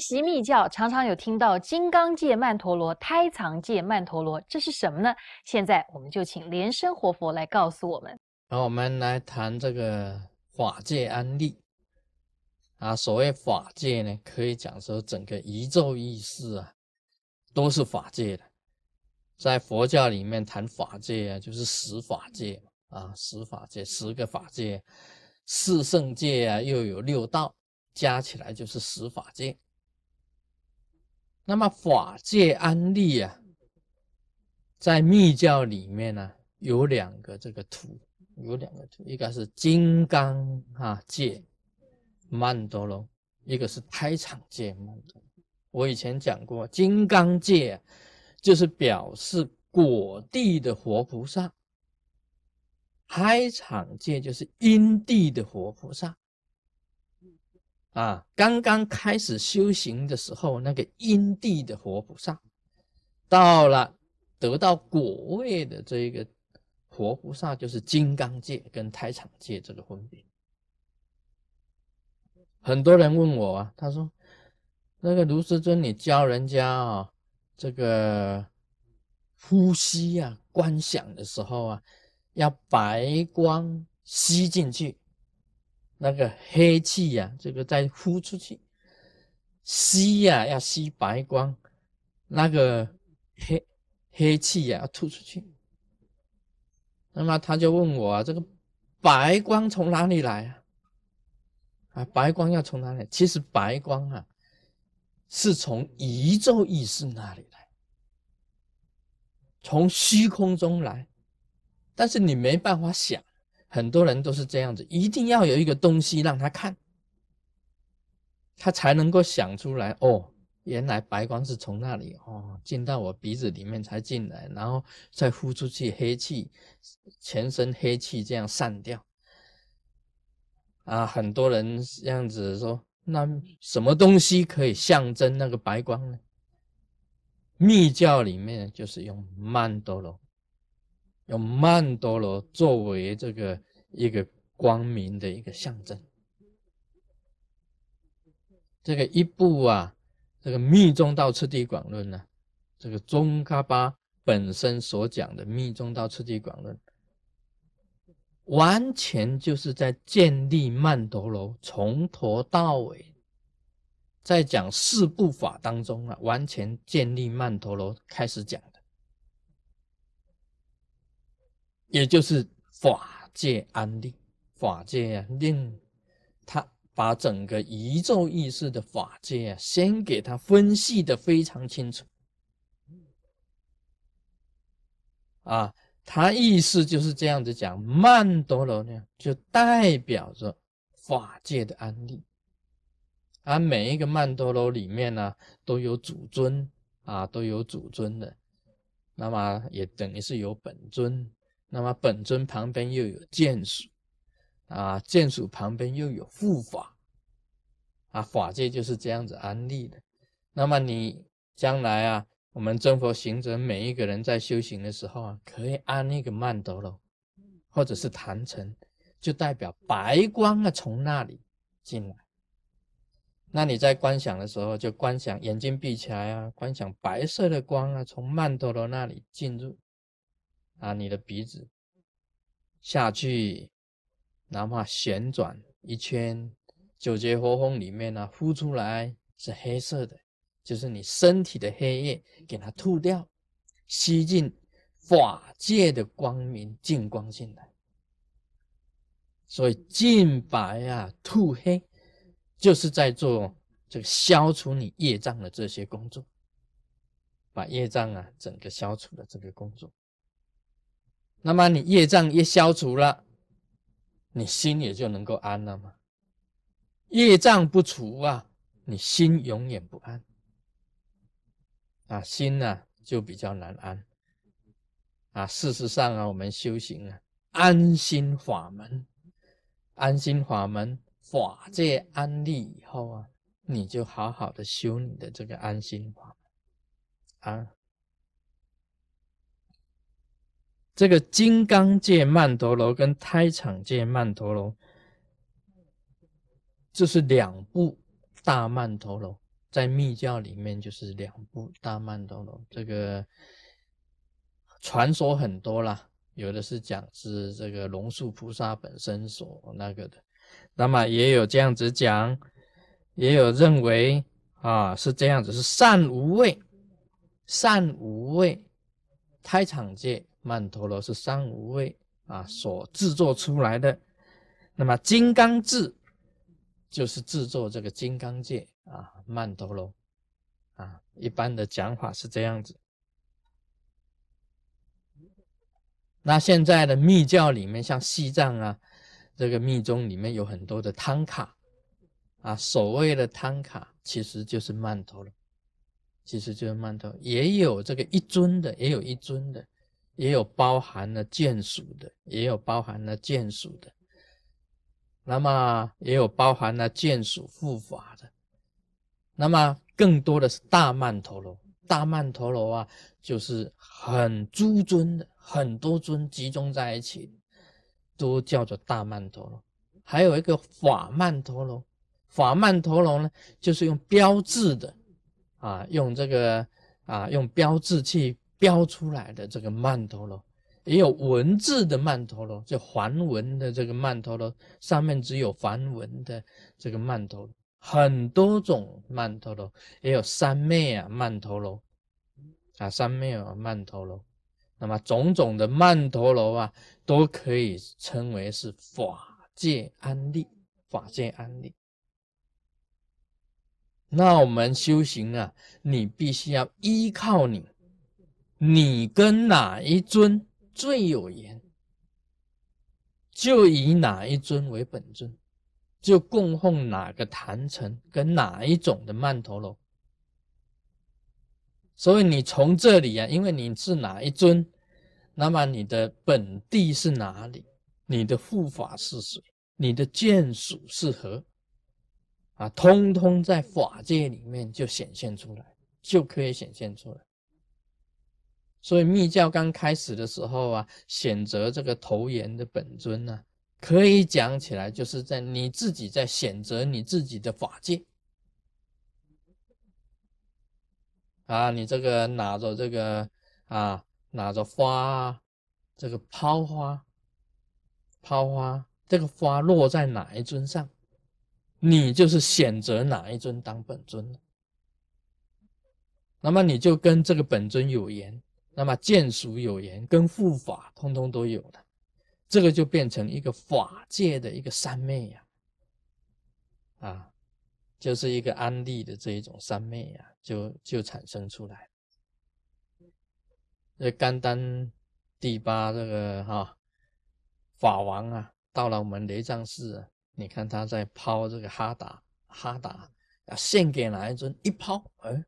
习密教，常常有听到金刚界曼陀罗、胎藏界曼陀罗，这是什么呢？现在我们就请莲生活佛来告诉我们。然后，我们来谈这个法界安立啊。所谓法界呢，可以讲说整个宇宙意识啊，都是法界的。在佛教里面谈法界啊，就是十法界啊，十法界，十个法界，四圣界啊，又有六道，加起来就是十法界。那么法界安立啊，在密教里面呢，有两个这个图，有两个图，一个是金刚啊界曼多罗，一个是胎场界曼多罗。我以前讲过，金刚界。就是表示果地的活菩萨，开场界就是因地的活菩萨，啊，刚刚开始修行的时候，那个因地的活菩萨，到了得到果位的这一个活菩萨，就是金刚界跟胎场界这个分别。很多人问我啊，他说：“那个卢师尊，你教人家啊？”这个呼吸呀，观想的时候啊，要白光吸进去，那个黑气呀，这个再呼出去。吸呀，要吸白光，那个黑黑气呀，要吐出去。那么他就问我啊，这个白光从哪里来啊？啊，白光要从哪里？其实白光啊。是从宇宙意识那里来，从虚空中来，但是你没办法想，很多人都是这样子，一定要有一个东西让他看，他才能够想出来。哦，原来白光是从那里哦进到我鼻子里面才进来，然后再呼出去，黑气，全身黑气这样散掉。啊，很多人这样子说。那什么东西可以象征那个白光呢？密教里面就是用曼陀罗，用曼陀罗作为这个一个光明的一个象征。这个一部啊，这个《密宗道次第广论》呢，这个宗喀巴本身所讲的《密宗道次第广论》。完全就是在建立曼陀罗，从头到尾，在讲四部法当中啊，完全建立曼陀罗开始讲的，也就是法界安立，法界啊，令他把整个宇宙意识的法界啊，先给他分析的非常清楚，啊。他意思就是这样子讲，曼陀罗呢，就代表着法界的安利，而每一个曼陀罗里面呢，都有主尊啊，都有主尊的，那么也等于是有本尊，那么本尊旁边又有眷属啊，眷属旁边又有护法啊，法界就是这样子安利的。那么你将来啊。我们真佛行者每一个人在修行的时候啊，可以安那个曼陀罗，或者是坛城，就代表白光啊从那里进来。那你在观想的时候，就观想眼睛闭起来啊，观想白色的光啊从曼陀罗那里进入啊，你的鼻子下去，哪怕旋转一圈，九节活风里面呢呼出来是黑色的。就是你身体的黑夜给它吐掉，吸进法界的光明净光进来。所以净白啊，吐黑，就是在做这个消除你业障的这些工作，把业障啊整个消除的这个工作。那么你业障一消除了，你心也就能够安了嘛。业障不除啊，你心永远不安。啊，心呢就比较难安。啊，事实上啊，我们修行啊，安心法门，安心法门，法界安立以后啊，你就好好的修你的这个安心法门啊。这个金刚界曼陀罗跟胎场界曼陀罗，这是两部大曼陀罗。在密教里面就是两部大曼陀罗，这个传说很多啦，有的是讲是这个龙树菩萨本身所那个的，那么也有这样子讲，也有认为啊是这样子，是善无畏，善无畏，胎场界曼陀罗是三无畏啊所制作出来的，那么金刚智就是制作这个金刚界。啊，曼陀罗，啊，一般的讲法是这样子。那现在的密教里面，像西藏啊，这个密宗里面有很多的汤卡，啊，所谓的汤卡其实就是曼陀罗，其实就是曼陀，也有这个一尊的，也有一尊的，也有包含了眷属的，也有包含了眷属的，那么也有包含了眷属护法的。那么更多的是大曼陀罗，大曼陀罗啊，就是很诸尊的，很多尊集中在一起，都叫做大曼陀罗。还有一个法曼陀罗，法曼陀罗呢，就是用标志的，啊，用这个啊，用标志去标出来的这个曼陀罗，也有文字的曼陀罗，就梵文的这个曼陀罗，上面只有梵文的这个曼陀罗。很多种曼陀罗，也有三昧啊曼陀罗啊，三昧啊曼陀罗。那么种种的曼陀罗啊，都可以称为是法界安利，法界安利。那我们修行啊，你必须要依靠你，你跟哪一尊最有缘，就以哪一尊为本尊。就供奉哪个坛城跟哪一种的曼陀罗，所以你从这里啊，因为你是哪一尊，那么你的本地是哪里，你的护法是谁，你的眷属是何，啊，通通在法界里面就显现出来，就可以显现出来。所以密教刚开始的时候啊，选择这个头岩的本尊呢。可以讲起来，就是在你自己在选择你自己的法界啊，你这个拿着这个啊，拿着花，这个抛花，抛花，这个花落在哪一尊上，你就是选择哪一尊当本尊那么你就跟这个本尊有缘，那么见俗有言，跟护法通通都有的。这个就变成一个法界的一个三昧呀，啊，就是一个安利的这一种三昧呀，就就产生出来。这甘丹第八这个哈法王啊，到了我们雷藏寺，你看他在抛这个哈达哈达，啊献给哪一尊？一抛，哎，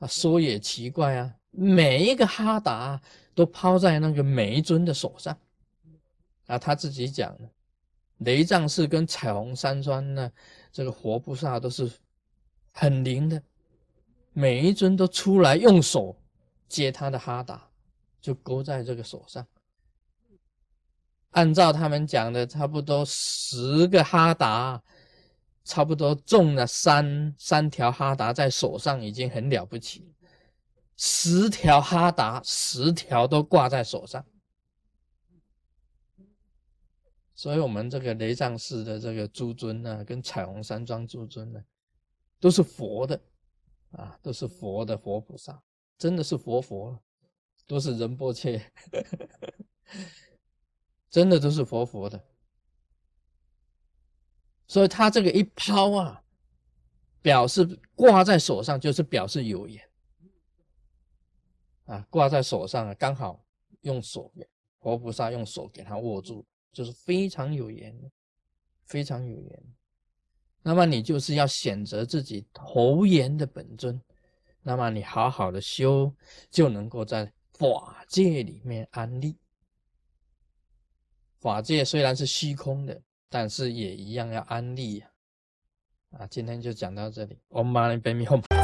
啊，说也奇怪啊。每一个哈达都抛在那个每一尊的手上，啊，他自己讲的，雷藏寺跟彩虹山庄呢，这个活菩萨都是很灵的，每一尊都出来用手接他的哈达，就勾在这个手上。按照他们讲的，差不多十个哈达，差不多中了三三条哈达在手上，已经很了不起。十条哈达，十条都挂在手上，所以，我们这个雷藏寺的这个诸尊呢，跟彩虹山庄诸尊呢，都是佛的啊，都是佛的佛菩萨，真的是佛佛，都是仁波切，真的都是佛佛的。所以，他这个一抛啊，表示挂在手上，就是表示有缘。啊，挂在手上啊，刚好用手，活菩萨用手给他握住，就是非常有缘，非常有缘。那么你就是要选择自己投缘的本尊，那么你好好的修，就能够在法界里面安立。法界虽然是虚空的，但是也一样要安立呀。啊，今天就讲到这里。Om Mani Padme Hum。